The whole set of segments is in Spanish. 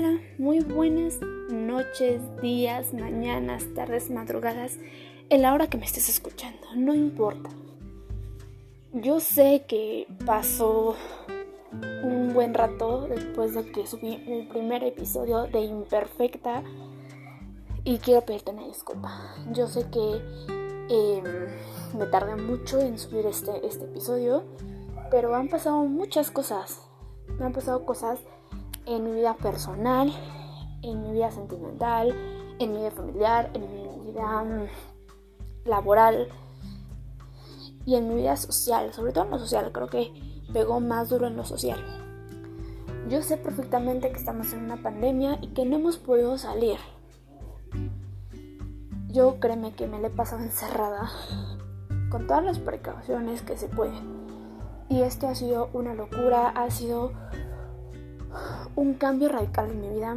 Hola, muy buenas noches, días, mañanas, tardes, madrugadas, en la hora que me estés escuchando, no importa. Yo sé que pasó un buen rato después de que subí el primer episodio de Imperfecta y quiero pedirte una disculpa. Yo sé que em, me tardé mucho en subir este, este episodio, pero han pasado muchas cosas. Me han pasado cosas en mi vida personal, en mi vida sentimental, en mi vida familiar, en mi vida mm, laboral y en mi vida social, sobre todo en lo social, creo que pegó más duro en lo social. Yo sé perfectamente que estamos en una pandemia y que no hemos podido salir. Yo créeme que me le he pasado encerrada con todas las precauciones que se pueden. Y esto ha sido una locura, ha sido un cambio radical en mi vida.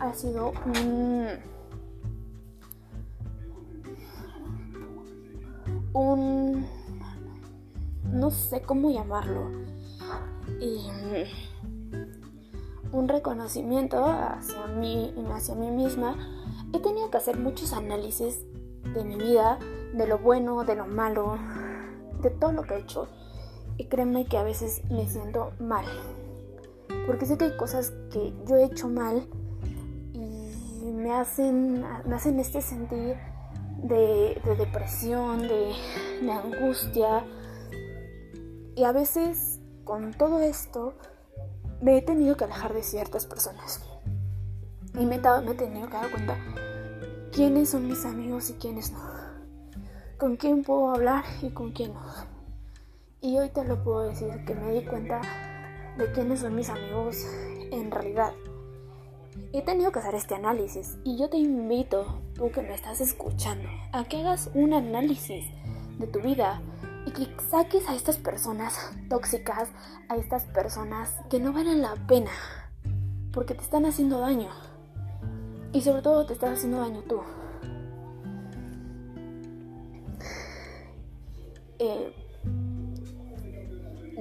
Ha sido un, un no sé cómo llamarlo. Y, un reconocimiento hacia mí y hacia mí misma. He tenido que hacer muchos análisis de mi vida, de lo bueno, de lo malo, de todo lo que he hecho. Y créeme que a veces me siento mal porque sé que hay cosas que yo he hecho mal y me hacen, me hacen este sentir de, depresión, de, angustia. Y a veces con todo esto me he tenido que alejar de ciertas personas. Y me he tenido que dar cuenta quiénes son mis amigos y quiénes no. Con quién puedo hablar y con quién no. Y hoy te lo puedo decir que me di cuenta de quiénes son mis amigos en realidad. He tenido que hacer este análisis y yo te invito, tú que me estás escuchando, a que hagas un análisis de tu vida y que saques a estas personas tóxicas, a estas personas que no valen la pena, porque te están haciendo daño. Y sobre todo te estás haciendo daño tú. Eh,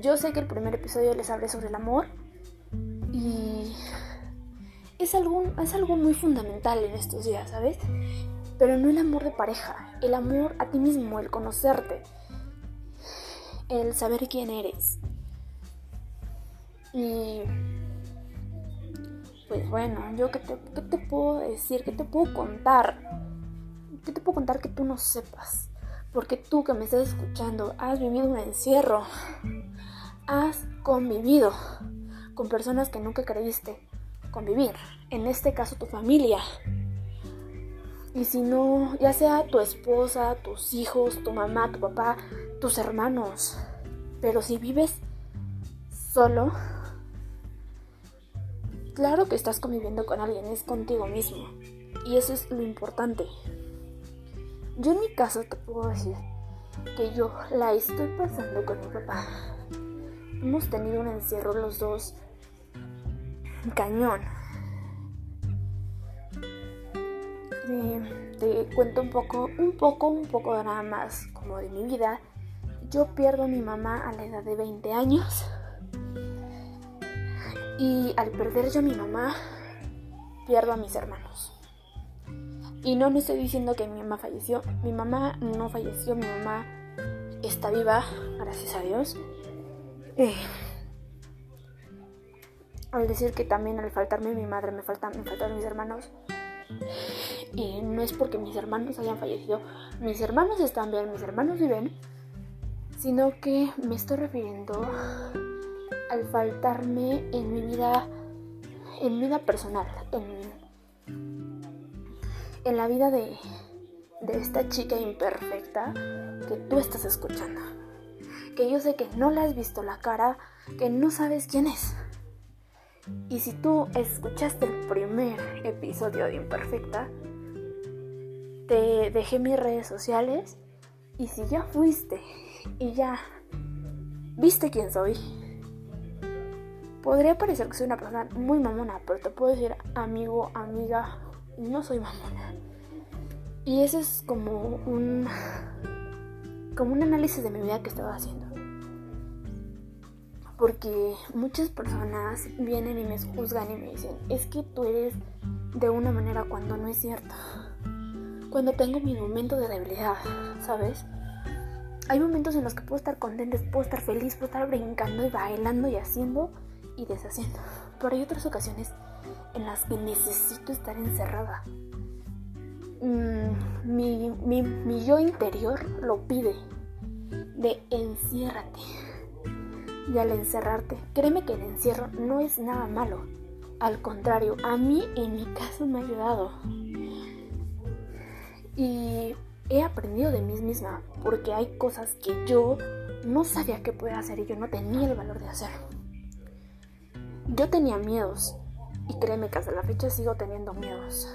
yo sé que el primer episodio les hablé sobre el amor y es algo, es algo muy fundamental en estos días, ¿sabes? Pero no el amor de pareja, el amor a ti mismo, el conocerte, el saber quién eres. Y pues bueno, yo qué te, qué te puedo decir, qué te puedo contar, qué te puedo contar que tú no sepas. Porque tú que me estás escuchando has vivido un encierro, has convivido con personas que nunca creíste convivir, en este caso tu familia. Y si no, ya sea tu esposa, tus hijos, tu mamá, tu papá, tus hermanos. Pero si vives solo, claro que estás conviviendo con alguien, es contigo mismo. Y eso es lo importante. Yo en mi caso te puedo decir que yo la estoy pasando con mi papá hemos tenido un encierro los dos cañón. te cuento un poco, un poco, un poco nada más como de mi vida. Yo pierdo a mi mamá a la edad de 20 años. Y al perder yo a mi mamá, pierdo a mis hermanos. Y no me estoy diciendo que mi mamá falleció. Mi mamá no falleció, mi mamá está viva, gracias a Dios. Eh, al decir que también al faltarme mi madre me faltan, me faltan mis hermanos. Y no es porque mis hermanos hayan fallecido, mis hermanos están bien, mis hermanos viven, sino que me estoy refiriendo al faltarme en mi vida, en mi vida personal, en, en la vida de, de esta chica imperfecta que tú estás escuchando que yo sé que no le has visto la cara, que no sabes quién es. Y si tú escuchaste el primer episodio de Imperfecta, te dejé mis redes sociales y si ya fuiste y ya viste quién soy, podría parecer que soy una persona muy mamona, pero te puedo decir amigo, amiga, no soy mamona. Y ese es como un como un análisis de mi vida que estaba haciendo. Porque muchas personas vienen y me juzgan y me dicen, es que tú eres de una manera cuando no es cierto. Cuando tengo mi momento de debilidad, ¿sabes? Hay momentos en los que puedo estar contenta, puedo estar feliz, puedo estar brincando y bailando y haciendo y deshaciendo. Pero hay otras ocasiones en las que necesito estar encerrada. Mm, mi, mi, mi yo interior lo pide. De enciérrate. Y al encerrarte, créeme que el encierro no es nada malo. Al contrario, a mí en mi caso me ha ayudado. Y he aprendido de mí misma porque hay cosas que yo no sabía que podía hacer y yo no tenía el valor de hacer. Yo tenía miedos y créeme que hasta la fecha sigo teniendo miedos.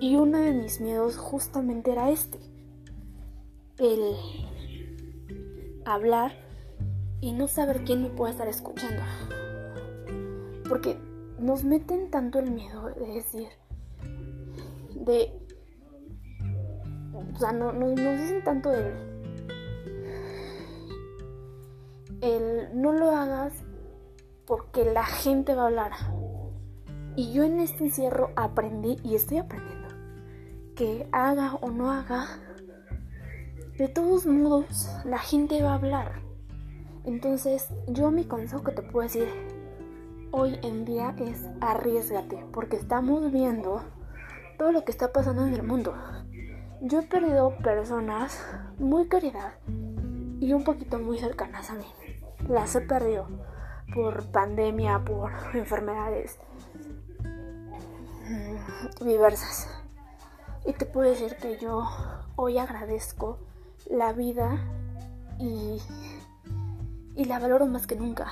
Y uno de mis miedos justamente era este. El hablar y no saber quién me puede estar escuchando. Porque nos meten tanto el miedo de decir, de... O sea, no, nos dicen tanto el... El no lo hagas porque la gente va a hablar. Y yo en este encierro aprendí y estoy aprendiendo que haga o no haga, de todos modos la gente va a hablar. Entonces yo mi consejo que te puedo decir hoy en día es arriesgate porque estamos viendo todo lo que está pasando en el mundo. Yo he perdido personas muy queridas y un poquito muy cercanas a mí. Las he perdido por pandemia, por enfermedades mm, diversas. Y te puedo decir que yo hoy agradezco la vida y, y la valoro más que nunca.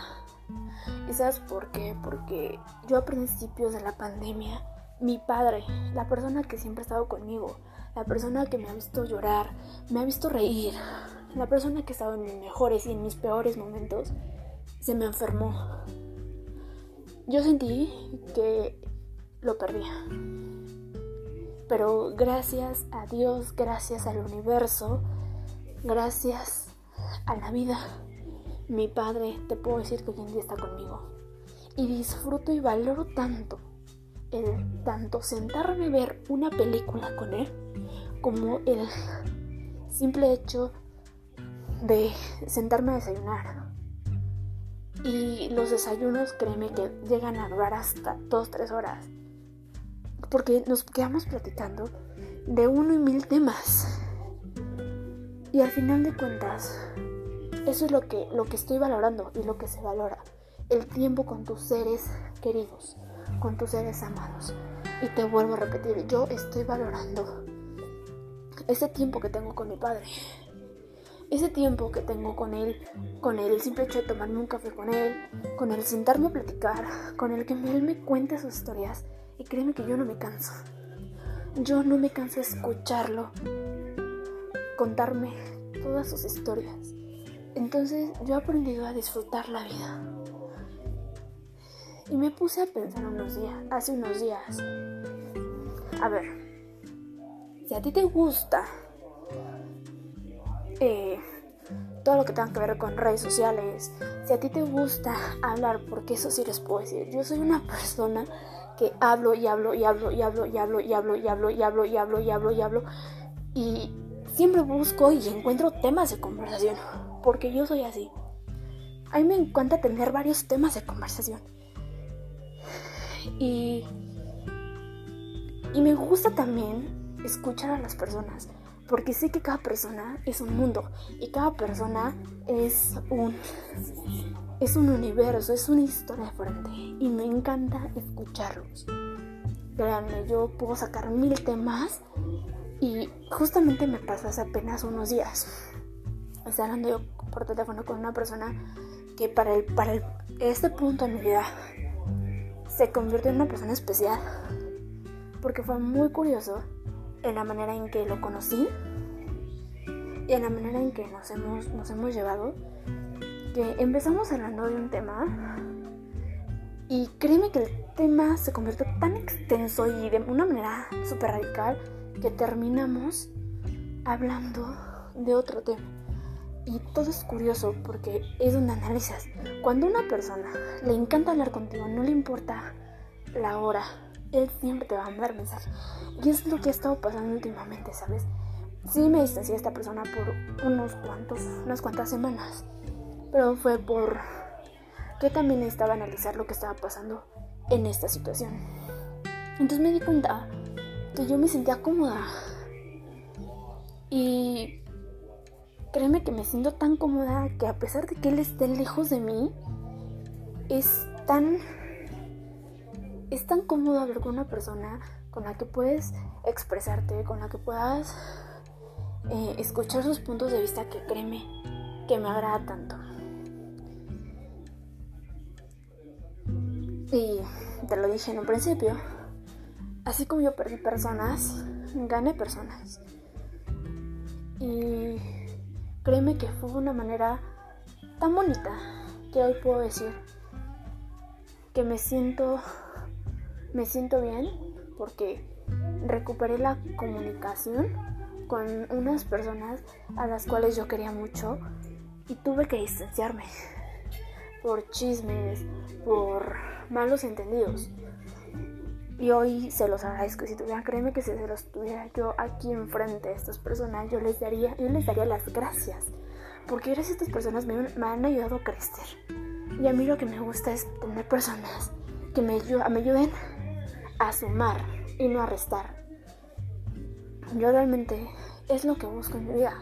¿Y sabes por qué? Porque yo a principios de la pandemia, mi padre, la persona que siempre ha estado conmigo, la persona que me ha visto llorar, me ha visto reír, la persona que ha estado en mis mejores y en mis peores momentos, se me enfermó. Yo sentí que lo perdía. Pero gracias a Dios, gracias al universo, gracias a la vida, mi padre, te puedo decir que hoy en día está conmigo. Y disfruto y valoro tanto el tanto sentarme a ver una película con él como el simple hecho de sentarme a desayunar y los desayunos, créeme que llegan a durar hasta 2-3 horas. Porque nos quedamos platicando de uno y mil temas. Y al final de cuentas, eso es lo que, lo que estoy valorando y lo que se valora. El tiempo con tus seres queridos, con tus seres amados. Y te vuelvo a repetir, yo estoy valorando ese tiempo que tengo con mi padre ese tiempo que tengo con él, con el simple hecho de tomarme un café con él, con el sentarme a platicar, con el que él me cuente sus historias, y créeme que yo no me canso. Yo no me canso de escucharlo, contarme todas sus historias. Entonces yo he aprendido a disfrutar la vida. Y me puse a pensar unos días, hace unos días. A ver, si a ti te gusta eh, todo lo que tenga que ver con redes sociales. Si a ti te gusta hablar, porque eso sí les puedo decir, yo soy una persona que hablo y hablo y hablo y hablo y hablo y hablo y hablo y hablo y hablo y hablo y hablo y siempre busco y encuentro temas de conversación, porque yo soy así. A mí me encanta tener varios temas de conversación. Y, y me gusta también escuchar a las personas porque sé que cada persona es un mundo y cada persona es un es un universo, es una historia diferente y me encanta escucharlos. Créanme, yo puedo sacar mil temas y justamente me pasó hace apenas unos días. Estaba hablando yo por teléfono con una persona que para el para este punto de mi vida se convirtió en una persona especial porque fue muy curioso en la manera en que lo conocí y en la manera en que nos hemos, nos hemos llevado, que empezamos hablando de un tema y créeme que el tema se convirtió tan extenso y de una manera súper radical que terminamos hablando de otro tema. Y todo es curioso porque es donde analizas. Cuando una persona le encanta hablar contigo, no le importa la hora, él siempre te va a mandar mensaje. Y es lo que ha estado pasando últimamente, ¿sabes? Sí me distancié de esta persona por unos cuantos, unas cuantas semanas. Pero fue por que también necesitaba analizar lo que estaba pasando en esta situación. Entonces me di cuenta que yo me sentía cómoda. Y créeme que me siento tan cómoda que a pesar de que él esté lejos de mí, es tan es tan cómodo hablar con una persona con la que puedes expresarte, con la que puedas eh, escuchar sus puntos de vista que créeme que me agrada tanto. Y te lo dije en un principio, así como yo perdí personas, gané personas. Y créeme que fue una manera tan bonita que hoy puedo decir que me siento me siento bien porque recuperé la comunicación con unas personas a las cuales yo quería mucho y tuve que distanciarme por chismes, por malos entendidos. Y hoy se los agradezco. Si tuvieran, créeme que si se los tuviera yo aquí enfrente a estas personas, yo les daría, yo les daría las gracias. Porque gracias a estas personas me, han ayudado a crecer. Y a mí lo que me gusta es tener personas que me, me ayuden a sumar y no a restar. Yo realmente es lo que busco en mi vida.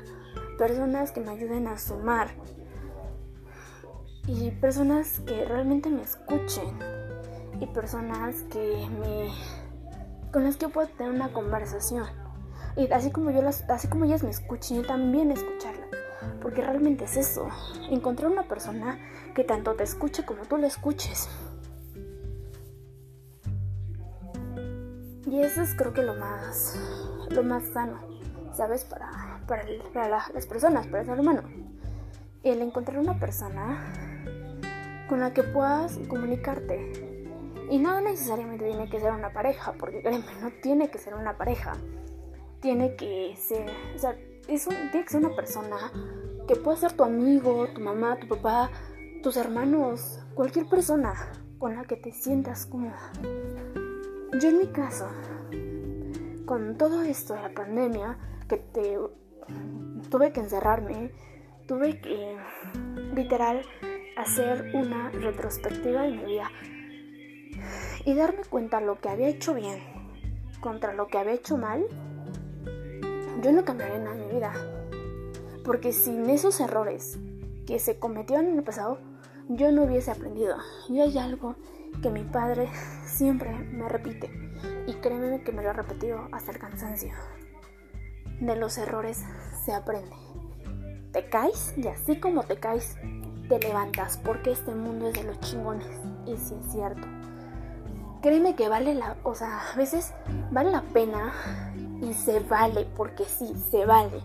Personas que me ayuden a sumar. Y personas que realmente me escuchen. Y personas que me con las que puedo tener una conversación. Y así como yo las, así como ellas me escuchen, yo también escucharlas. Porque realmente es eso, encontrar una persona que tanto te escuche como tú le escuches. Y eso es creo que lo más, lo más sano, ¿sabes? Para, para, las personas, para el ser humano. El encontrar una persona con la que puedas comunicarte. Y no necesariamente tiene que ser una pareja, porque créeme, no tiene que ser una pareja. Tiene que ser, o sea, es tiene que ser una persona que pueda ser tu amigo, tu mamá, tu papá, tus hermanos, cualquier persona con la que te sientas cómoda. Yo en mi caso, con todo esto de la pandemia, que te, tuve que encerrarme, tuve que literal hacer una retrospectiva de mi vida y darme cuenta lo que había hecho bien contra lo que había hecho mal, yo no cambiaré nada en mi vida. Porque sin esos errores que se cometieron en el pasado, yo no hubiese aprendido. Y hay algo que mi padre siempre me repite. Y créeme que me lo ha repetido hasta el cansancio. De los errores se aprende. Te caes y así como te caes, te levantas porque este mundo es de los chingones. Y si es cierto. Créeme que vale la, o sea, a veces vale la pena y se vale, porque sí, se vale.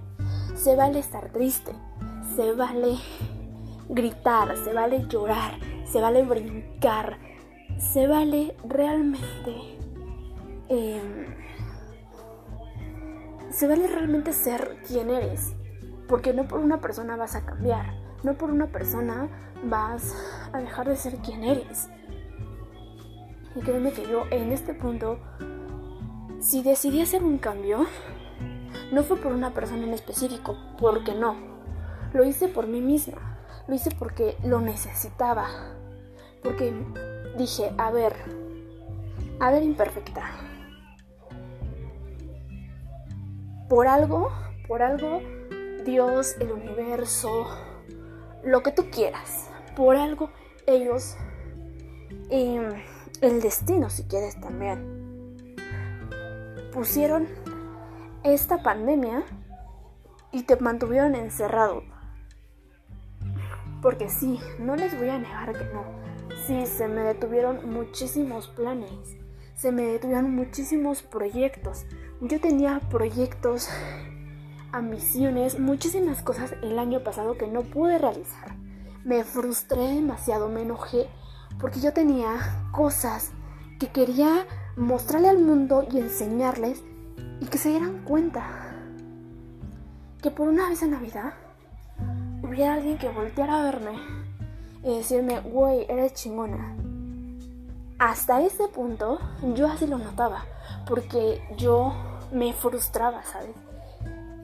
Se vale estar triste, se vale gritar, se vale llorar, se vale brincar, se vale realmente... Em, se vale realmente ser quien eres. Porque no por una persona vas a cambiar. No por una persona vas a dejar de ser quien eres. Y créeme que yo en este punto, si decidí hacer un cambio, no fue por una persona en específico, porque no. Lo hice por mí misma. Lo hice porque lo necesitaba. Porque dije, a ver, a ver imperfecta. Por algo, por algo, Dios, el universo, lo que tú quieras, por algo ellos, em, el destino si quieres también, pusieron esta pandemia y te mantuvieron encerrado. Porque sí, no les voy a negar que no Sí, se me detuvieron muchísimos planes, se me detuvieron muchísimos proyectos. Yo tenía proyectos, ambiciones, muchísimas cosas el año pasado que no pude realizar. Me frustré demasiado, me enojé porque yo tenía cosas que quería mostrarle al mundo y enseñarles y que se dieran cuenta que por una vez en la vida hubiera alguien que volteara a verme y decirme, güey, eres chingona. Hasta ese punto yo así lo notaba, porque yo me frustraba, ¿sabes?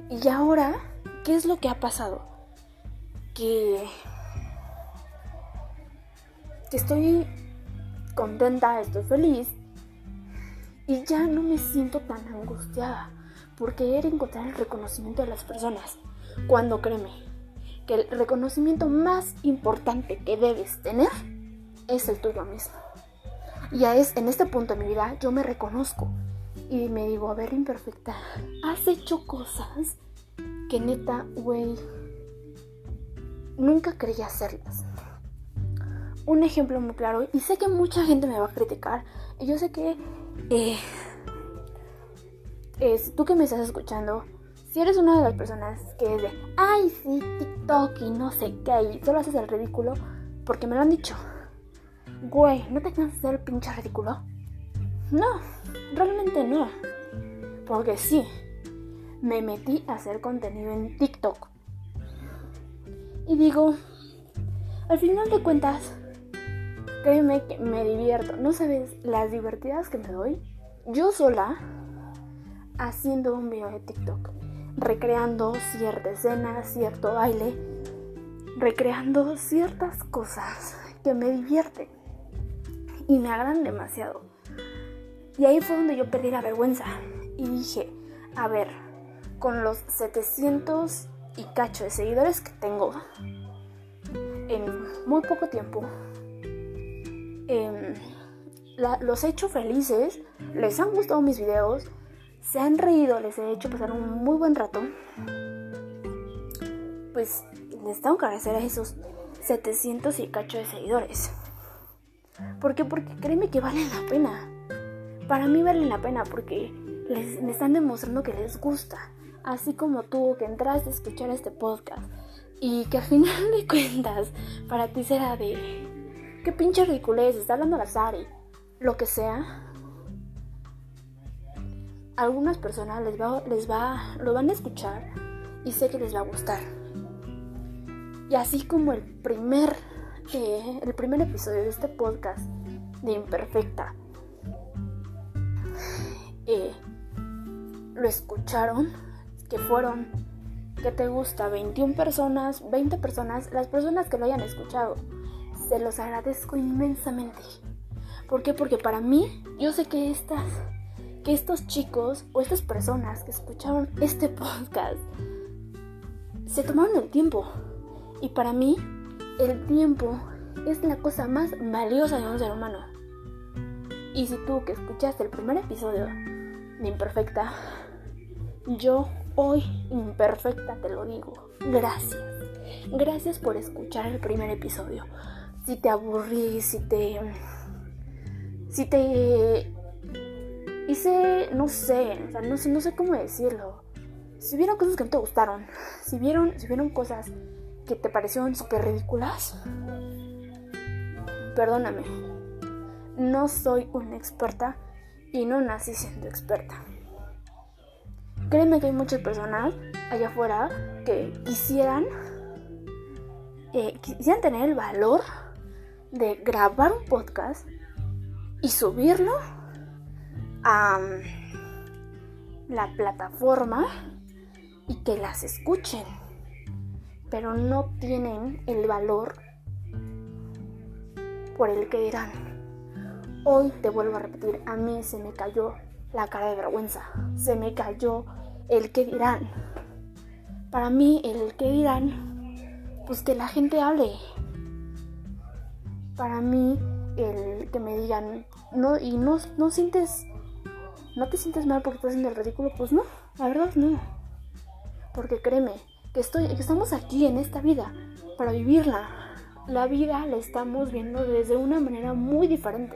Y ahora, ¿qué es lo que ha pasado? Que, que estoy contenta, estoy feliz y ya no me siento tan angustiada por querer encontrar el reconocimiento de las personas. Cuando créeme que el reconocimiento más importante que debes tener es el tuyo mismo. Y es en este punto de mi vida yo me reconozco y me digo, a ver, imperfecta, has hecho cosas que neta, güey, nunca quería hacerlas. Un ejemplo muy claro, y sé que mucha gente me va a criticar, y yo sé que eh, es, tú que me estás escuchando, si eres una de las personas que es de, ay, sí, TikTok y no sé qué, y solo haces el ridículo, porque me lo han dicho. Güey, ¿no te cansas de el pinche ridículo? No, realmente no. Porque sí, me metí a hacer contenido en TikTok. Y digo, al final de cuentas, créeme que me divierto. No sabes las divertidas que me doy yo sola haciendo un video de TikTok. Recreando cierta escena, cierto baile. Recreando ciertas cosas que me divierten. Y me agradan demasiado. Y ahí fue donde yo perdí la vergüenza. Y dije, a ver, con los 700 y cacho de seguidores que tengo en muy poco tiempo, em, los he hecho felices, les han gustado mis videos, se han reído, les he hecho pasar un muy buen rato. Pues les tengo que agradecer a esos 700 y cacho de seguidores. ¿Por qué? Porque créeme que valen la pena. Para mí valen la pena porque les, me están demostrando que les gusta. Así como tú que entraste a escuchar este podcast y que al final de cuentas para ti será de qué pinche ridiculez, está hablando la Sari, lo que sea. algunas personas les va, les va, lo van a escuchar y sé que les va a gustar. Y así como el primer, eh, el primer episodio de este podcast de Imperfecta eh, lo escucharon, que fueron, que te gusta? 21 personas, 20 personas, las personas que lo hayan escuchado. Se los agradezco inmensamente. ¿Por qué? Porque para mí, yo sé que estas, que estos chicos o estas personas que escucharon este podcast se tomaron el tiempo. Y para mí, el tiempo es la cosa más valiosa de un ser humano. Y si tú que escuchaste el primer episodio de Imperfecta, yo hoy imperfecta te lo digo. Gracias. Gracias por escuchar el primer episodio. Si te aburrí, si te... Si te... Hice, no sé, o sea, no sé, no sé cómo decirlo. Si vieron cosas que no te gustaron, si vieron, si vieron cosas que te parecieron súper ridículas, perdóname. No soy una experta y no nací siendo experta. Créeme que hay muchas personas allá afuera que quisieran, eh, quisieran tener el valor de grabar un podcast y subirlo a mm, la plataforma y que las escuchen, pero no tienen el valor por el que dirán. Hoy te vuelvo a repetir, a mí se me cayó la cara de vergüenza. Se me cayó el que dirán. Para mí, el que dirán, pues que la gente hable. Para mí, el que me digan, y no, no sientes, no te sientes mal porque estás haciendo el ridículo, pues no, la verdad no. Porque créeme, que, estoy, estamos aquí en esta vida para vivirla. La vida la estamos viendo desde una manera muy diferente.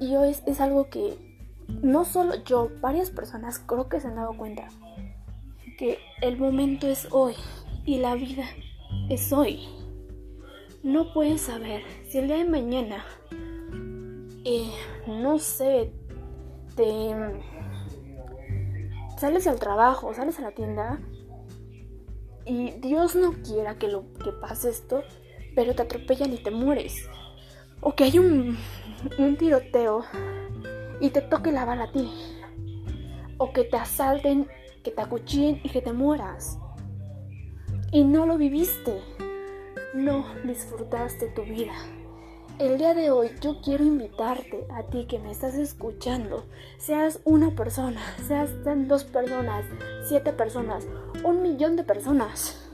Y hoy es, algo que no solo yo, varias personas creo que se han dado cuenta que el momento es hoy y la vida es hoy. No puedes saber si el día de mañana, eh, no sé, te sales al trabajo, sales a la tienda y Dios no quiera que, lo, que pase esto, pero te atropellan y te mueres. O que hay un, un tiroteo y te toque la bala a ti. O que te asalten, que te acuchillen y que te mueras. Y no lo viviste. No disfrutaste tu vida. El día de hoy yo quiero invitarte a ti que me estás escuchando, seas una persona, seas dos personas, siete personas, un millón de personas.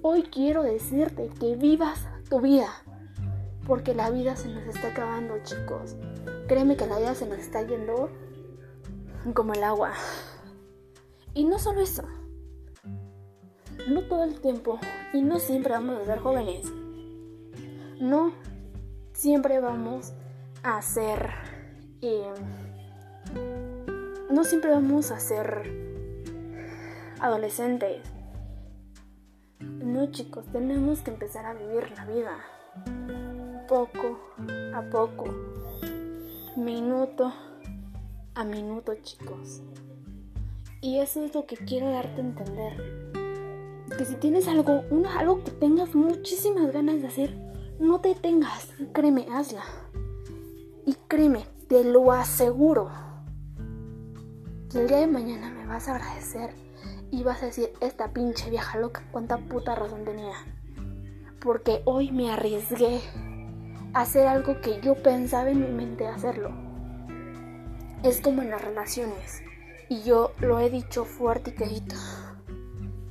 Hoy quiero decirte que vivas tu vida, porque la vida se nos está acabando chicos. Créeme que la vida se nos está yendo como el agua. Y no solo eso, no todo el tiempo y no siempre vamos a ser jóvenes. No siempre vamos a ser... Eh, no siempre vamos a ser adolescentes. No chicos, tenemos que empezar a vivir la vida. Poco a poco. Minuto a minuto chicos. Y eso es lo que quiero darte a entender. Que si tienes algo, algo que tengas muchísimas ganas de hacer, no te detengas, créeme, hazla. Y créeme, te lo aseguro. Que el día de mañana me vas a agradecer y vas a decir, esta pinche vieja loca, cuánta puta razón tenía. Porque hoy me arriesgué a hacer algo que yo pensaba en mi mente hacerlo. Es como en las relaciones. Y yo lo he dicho fuerte y quejito.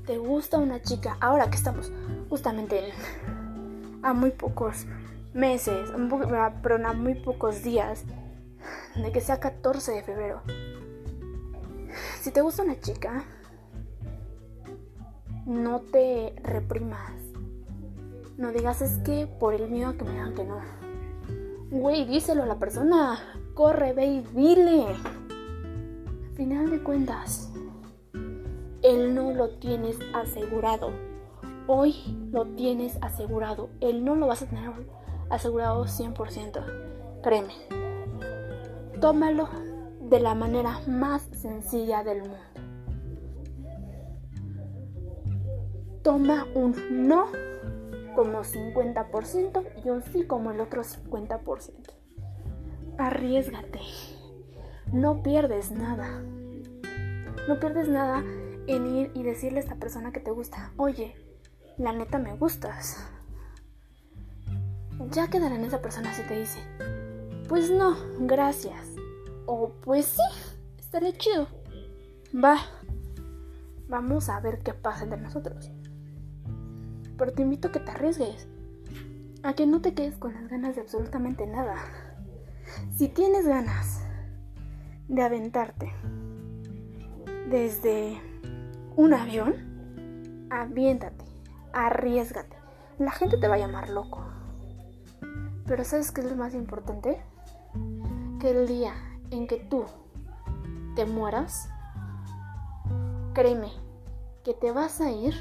Te gusta una chica, ahora que estamos justamente en a muy pocos meses, pero a muy pocos días de que sea 14 de febrero. Si te gusta una chica, no te reprimas. No digas es que por el miedo a que me digan que no. Güey, díselo a la persona. Corre, ve y dile. Al final de cuentas, él no lo tienes asegurado. Hoy lo tienes asegurado. Él no lo vas a tener asegurado 100%. Créeme. Tómalo de la manera más sencilla del mundo. Toma un no como 50% y un sí como el otro 50%. Arriesgate. No pierdes nada. No pierdes nada en ir y decirle a esta persona que te gusta, oye, la neta me gustas. Ya quedará en esa persona si te dice, pues no, gracias. O pues sí, estaría chido. Va, vamos a ver qué pasa entre nosotros. Pero te invito a que te arriesgues, a que no te quedes con las ganas de absolutamente nada. Si tienes ganas de aventarte desde un avión, aviéntate arriesgate. La gente te va a llamar loco. Pero ¿sabes qué es lo más importante? Que el día en que tú te mueras, créeme que te vas a ir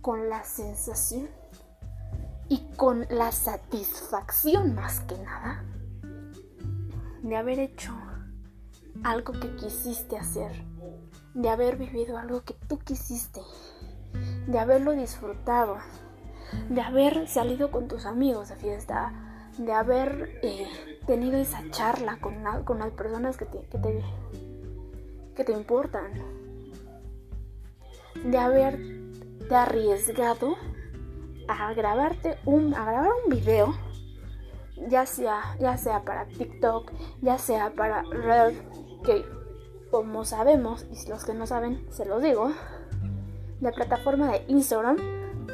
con la sensación y con la satisfacción más que nada de haber hecho algo que quisiste hacer, de haber vivido algo que tú quisiste de haberlo disfrutado, de haber salido con tus amigos de fiesta, de haber eh, tenido esa charla con, con las personas que te, que te, que te importan, de haberte arriesgado a grabarte un, a grabar un video, ya sea, ya sea para TikTok, ya sea para Red, que como sabemos, y los que no saben, se los digo, la plataforma de Instagram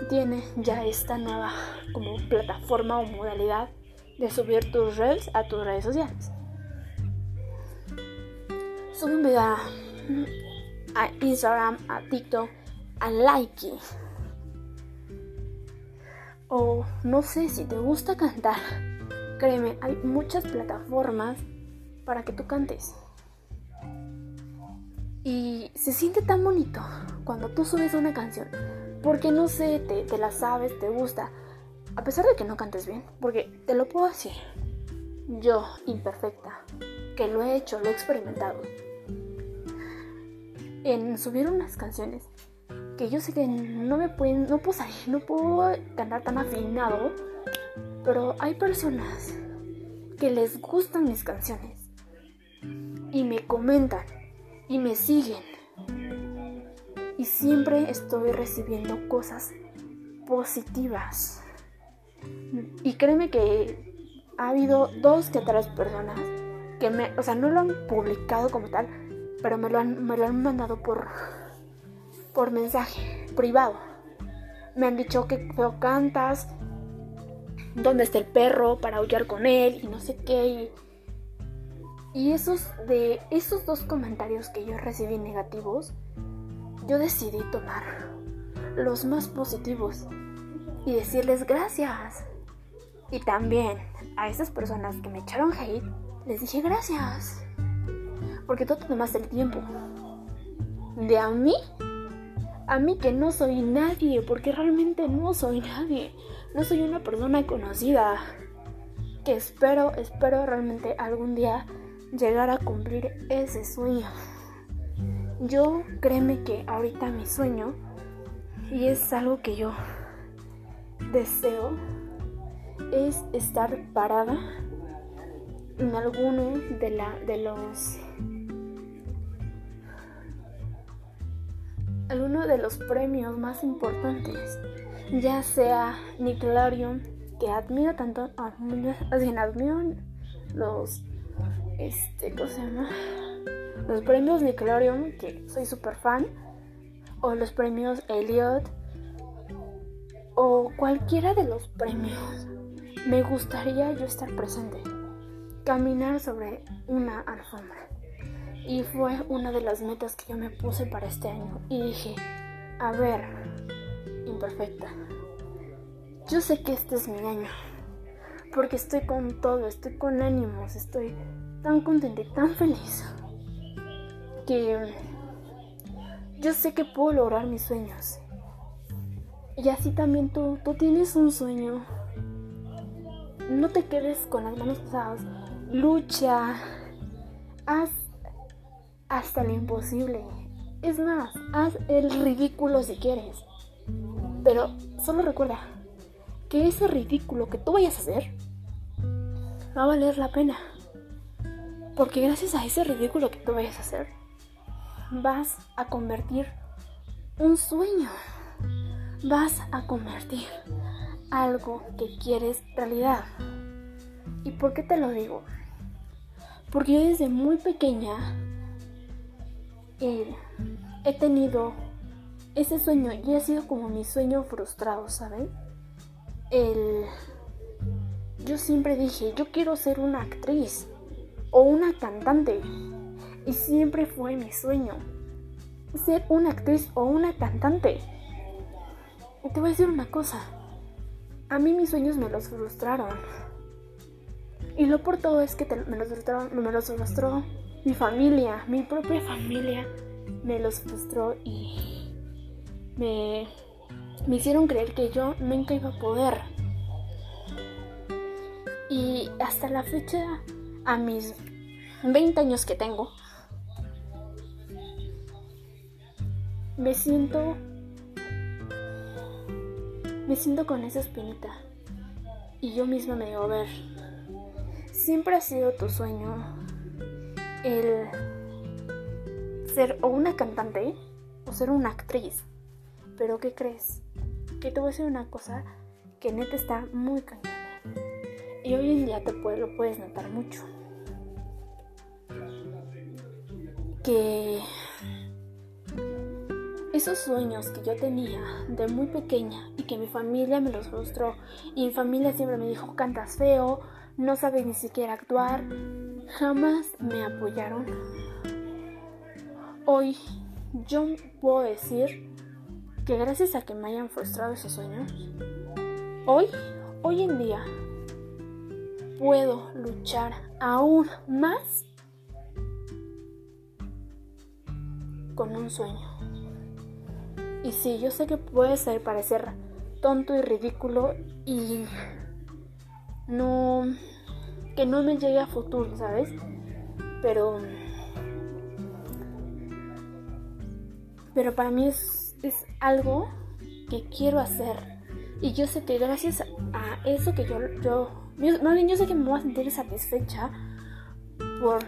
tiene ya esta nueva como plataforma o modalidad de subir tus reels a tus redes sociales. Sube un video a, Instagram, a TikTok, a Likey. O no sé si te gusta cantar. Créeme, hay muchas plataformas para que tú cantes. Y se siente tan bonito cuando tú subes una canción. Porque no sé, te, la sabes, te gusta. A pesar de que no cantes bien. Porque te lo puedo decir. Yo, imperfecta, que lo he hecho, lo he experimentado. en subir unas canciones que yo sé que no me pueden, no puedo salir, no puedo cantar tan afinado, pero hay personas que les gustan mis canciones y me comentan y me siguen y siempre estoy recibiendo cosas positivas. Y créeme que ha habido dos que tres personas que me, o sea, no lo han publicado como tal, pero me lo han, me lo han mandado por, por mensaje privado. Me han dicho que feo cantas, dónde está el perro para aullar con él y no sé qué. Y, y esos de esos dos comentarios que yo recibí negativos, yo decidí tomar los más positivos y decirles gracias. Y también a esas personas que me echaron hate, les dije gracias. Porque tú te tomaste el tiempo. De a mí, a mí que no soy nadie, porque realmente no soy nadie. No soy una persona conocida. Que espero, espero realmente algún día llegar a cumplir ese sueño. Yo créeme que ahorita mi sueño, y es algo que yo deseo, es estar parada en alguno de, la, de los alguno de los premios más importantes, ya sea Nickelodeon, que admiro tanto, admiro, admiro los, este, ¿cómo se llama? los premios Nickelodeon, que soy súper fan, o los premios Elliot, o cualquiera de los premios, me gustaría yo estar presente, caminar sobre una alfombra. Y fue una de las metas que yo me puse para este año. Y dije, a ver, imperfecta, yo sé que este es mi año, porque estoy con todo, estoy con ánimos, estoy tan contenta y tan feliz que yo sé que puedo lograr mis sueños. Y así también tú, tú tienes un sueño. No te quedes con las manos pesadas. Lucha. Haz hasta lo imposible. Es más, haz el ridículo si quieres. Pero solo recuerda que ese ridículo que tú vayas a hacer va a valer la pena. Porque gracias a ese ridículo que tú vayas a hacer, vas a convertir un sueño. Vas a convertir algo que quieres realidad. ¿Y por qué te lo digo? Porque yo desde muy pequeña eh, he tenido ese sueño y ha sido como mi sueño frustrado, ¿saben? El... Yo siempre dije, yo quiero ser una actriz o una cantante. Y siempre fue mi sueño ser una actriz o una cantante. Y te voy a decir una cosa. A mí mis sueños me los frustraron. Y lo por todo es que me, los frustraron, me los frustró mi familia, mi propia familia me los frustró y me, me hicieron creer que yo nunca iba a poder. Y hasta la fecha, a mis 20 años que tengo, me siento me siento con esa espinita y yo misma me digo, a ver, siempre ha sido tu sueño el ser o una cantante o ser una actriz. Pero ¿qué crees? Que te voy a decir una cosa que neta está muy cañona. Y hoy en día te lo puedes notar mucho. Que esos sueños que yo tenía de muy pequeña y que mi familia me los frustró y mi familia siempre me dijo cantas feo, no sabes ni siquiera actuar, jamás me apoyaron. Hoy yo puedo decir que gracias a que me hayan frustrado esos sueños, hoy, hoy en día, puedo luchar aún más con un sueño. Y sí, yo sé que puede ser parecer tonto y ridículo y no que no me llegue a futuro, ¿sabes? Pero pero para mí es, es algo que quiero hacer. Y yo sé que gracias a eso que yo, yo, más bien yo sé que me voy a sentir satisfecha por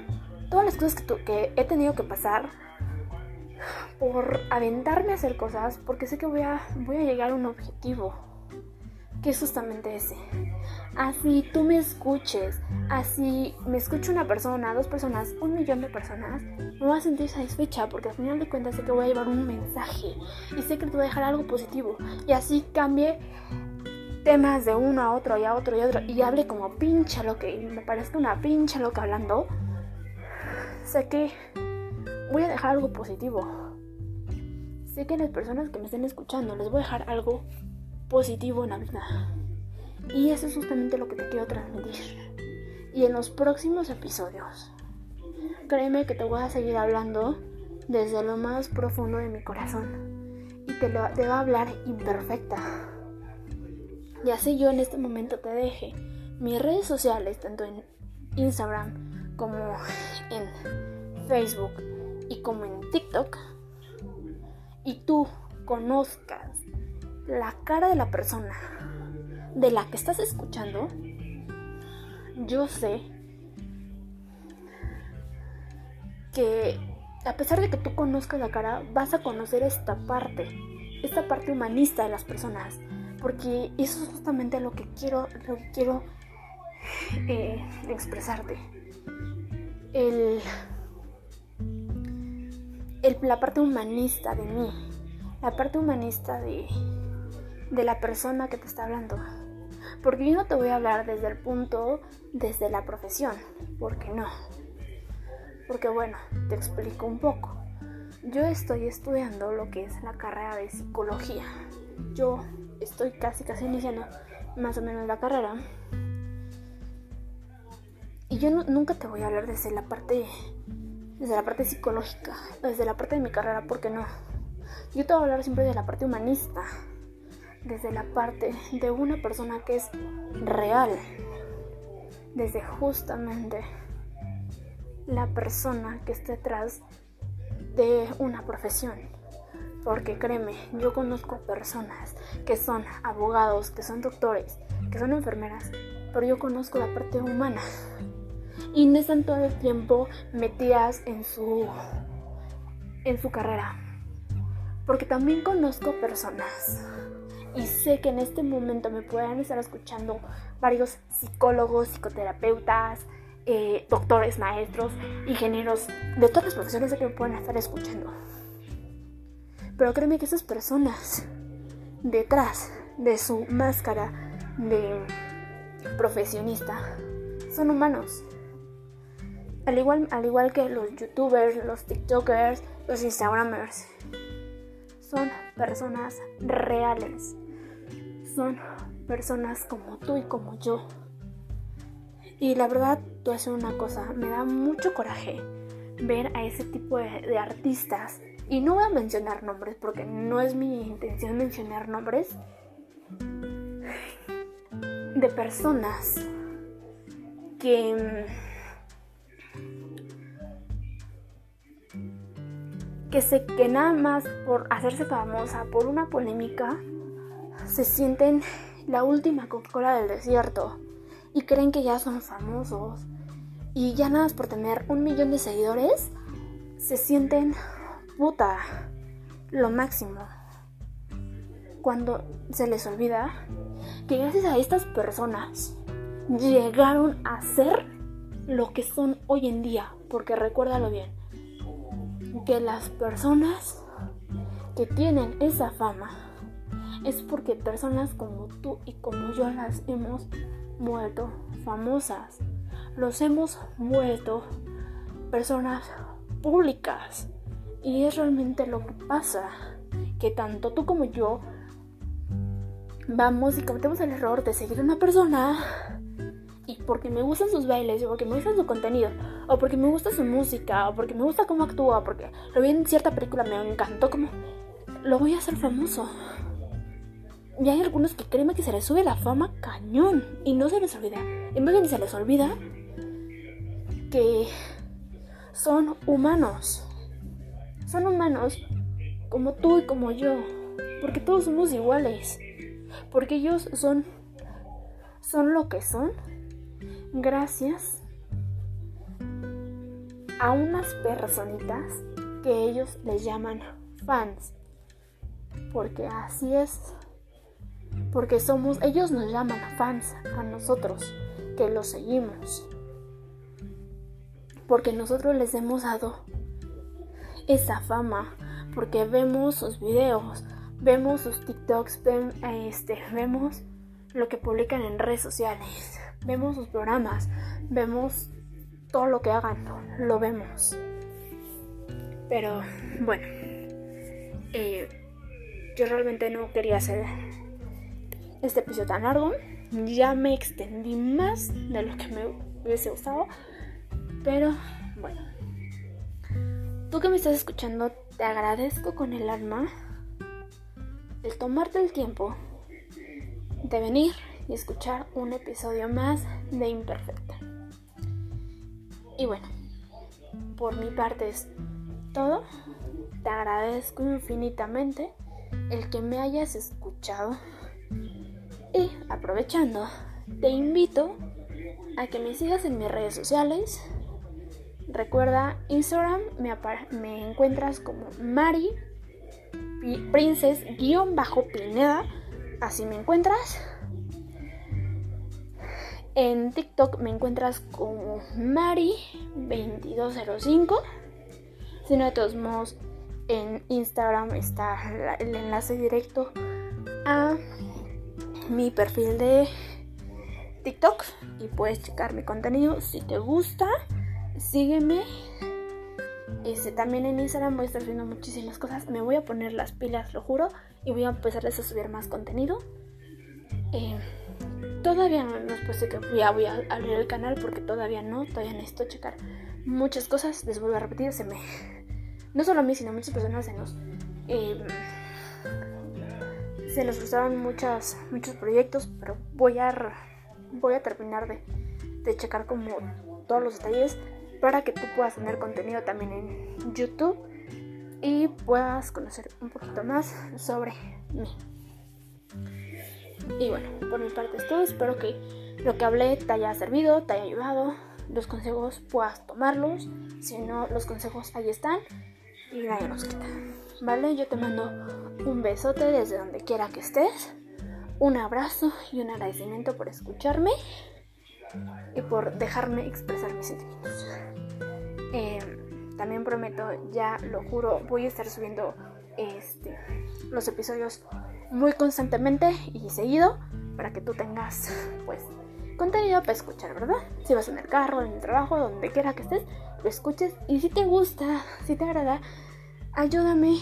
todas las cosas que, que he tenido que pasar, por aventarme a hacer cosas, porque sé que voy a, voy a llegar a un objetivo, que es justamente ese. Así tú me escuches, así me escuche una persona, dos personas, un millón de personas, me voy a sentir satisfecha porque al final de cuentas sé que voy a llevar un mensaje y sé que te voy a dejar algo positivo. Y así cambie temas de uno a otro y a otro y a otro y hable como pincha lo que me parezca una pincha lo que hablando. Sé que voy a dejar algo positivo. Sé que las personas que me estén escuchando les voy a dejar algo positivo en la vida. Y eso es justamente lo que te quiero transmitir. Y en los próximos episodios, créeme que te voy a seguir hablando desde lo más profundo de mi corazón. Y te, lo, te va a hablar imperfecta. Y así yo en este momento te deje mis redes sociales, tanto en Instagram como en Facebook y como en TikTok. Y tú conozcas la cara de la persona de la que estás escuchando, yo sé que a pesar de que tú conozcas la cara, vas a conocer esta parte, esta parte humanista de las personas, porque eso es justamente lo que quiero, lo que quiero eh, expresarte. El, el, la parte humanista de mí, la parte humanista de, de la persona que te está hablando. Porque yo no te voy a hablar desde el punto, desde la profesión, porque no. Porque bueno, te explico un poco. Yo estoy estudiando lo que es la carrera de psicología. Yo estoy casi casi iniciando más o menos la carrera. Y yo nunca te voy a hablar desde la parte desde la parte psicológica, desde la parte de mi carrera, porque no. Yo te voy a hablar siempre de la parte humanista, desde la parte de una persona que es real, desde justamente la persona que está detrás de una profesión. Porque créeme, yo conozco personas que son abogados, que son doctores, que son enfermeras, pero yo conozco la parte humana. Y no están todo el tiempo metidas en su en su carrera. Porque también conozco personas y sé que en este momento me pueden estar escuchando varios psicólogos, psicoterapeutas, eh, doctores, maestros, ingenieros, de todas las profesiones que me pueden estar escuchando. Pero créeme que esas personas, detrás de su máscara de profesionista, son humanos. Al igual, al igual que los youtubers, los tiktokers, los instagramers. Son personas reales son personas como tú y como yo. Y la verdad, tú haces una cosa, me da mucho coraje ver a ese tipo de, artistas. Y no voy a mencionar nombres porque no es mi intención mencionar nombres de personas que que se que nada más por hacerse famosa por una polémica se sienten la última Coca-Cola del desierto y creen que ya son famosos y ya nada más por tener un millón de seguidores se sienten puta lo máximo. Cuando se les olvida que gracias a estas personas llegaron a ser lo que son hoy en día porque recuérdalo bien que las personas que tienen esa fama es porque personas como tú y como yo las hemos vuelto famosas. Los hemos vuelto personas públicas. Y es realmente lo que pasa. Que tanto tú como yo vamos y cometemos el error de seguir a una persona y porque me gustan sus bailes, o porque me gusta su contenido, o porque me gusta su música, o porque me gusta cómo actúa, porque lo vi en cierta película, me encantó como lo voy a hacer famoso. Y hay algunos que creen que se les sube la fama cañón y no se les olvida. En vez de se les olvida que son humanos. Son humanos como tú y como yo, porque todos somos iguales, porque ellos son son lo que son gracias a unas personitas que ellos les llaman fans. Porque así es. Porque somos, ellos nos llaman fans a nosotros, que los seguimos. Porque nosotros les hemos dado esa fama. Porque vemos sus videos, vemos sus TikToks, este, vemos lo que publican en redes sociales, vemos sus programas, vemos todo lo que hagan, lo vemos. Pero bueno, eh, yo realmente no quería hacer este episodio tan largo. Ya me extendí más de lo que me hubiese gustado. Pero bueno, tú que me estás escuchando, te agradezco con el alma el tomarte el tiempo de venir y escuchar un episodio más de Imperfecta. Y bueno, por mi parte es todo. Te agradezco infinitamente el que me hayas escuchado. Y aprovechando, te invito a que me sigas en mis redes sociales. Recuerda, Instagram me, me encuentras como Mari Princess-Pineda. Así me encuentras. En TikTok me encuentras como Mari2205. Si no, de todos modos, en Instagram está el enlace directo a mi perfil de TikTok y puedes checar mi contenido. Si te gusta, sígueme. Este, también en Instagram voy a estar subiendo muchísimas cosas. Me voy a poner las pilas, lo juro. Y voy a empezarles a subir más contenido. Eh, todavía no, no es posible que ya voy a abrir el canal porque todavía no. Todavía necesito checar muchas cosas. Les vuelvo a repetir, se me no solo a mí, sino a muchas personas se nos, eh, se nos gustaron muchos proyectos, pero voy a, voy a terminar de, de checar como todos los detalles para que tú puedas tener contenido también en YouTube y puedas conocer un poquito más sobre mí. Y bueno, por mi parte es todo. Espero que lo que hablé te haya servido, te haya ayudado. Los consejos puedas tomarlos. Si no, los consejos ahí están y nadie nos quita. ¿Vale? Yo te mando un besote desde donde quiera que estés. Un abrazo y un agradecimiento por escucharme y por dejarme expresar mis sentimientos. Em, también prometo, ya lo juro, voy a estar subiendo este, los episodios muy constantemente y seguido para que tú tengas pues contenido para escuchar, ¿verdad? Si vas en el carro, en el trabajo, donde quiera que estés, lo escuches y si te gusta, si te agrada, ayúdame,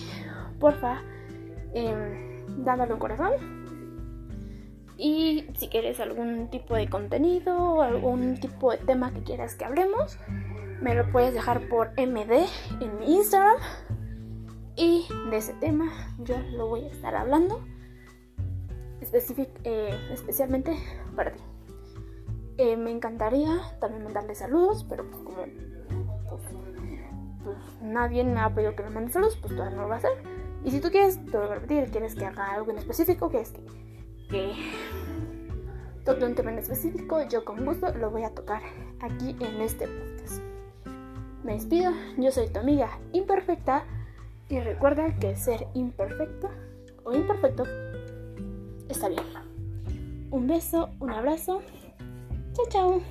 porfa, eh, dándole un corazón. Y si quieres algún tipo de contenido o algún tipo de tema que quieras que hablemos, me lo puedes dejar por MD en mi Instagram. Y de ese tema yo lo voy a estar hablando eh, especialmente para ti. Eh, me encantaría también mandarle saludos, pero pues como pues, pues, nadie me ha pedido que me mande saludos, pues todavía no lo va a hacer. Y si tú quieres, te voy a repetir, quieres que haga algo en específico, que es que, que toque un tema en específico, yo con gusto lo voy a tocar aquí en este podcast. Me despido, yo soy tu amiga imperfecta y recuerda que ser imperfecto o imperfecto está bien. Un beso, un abrazo. Chao, chao.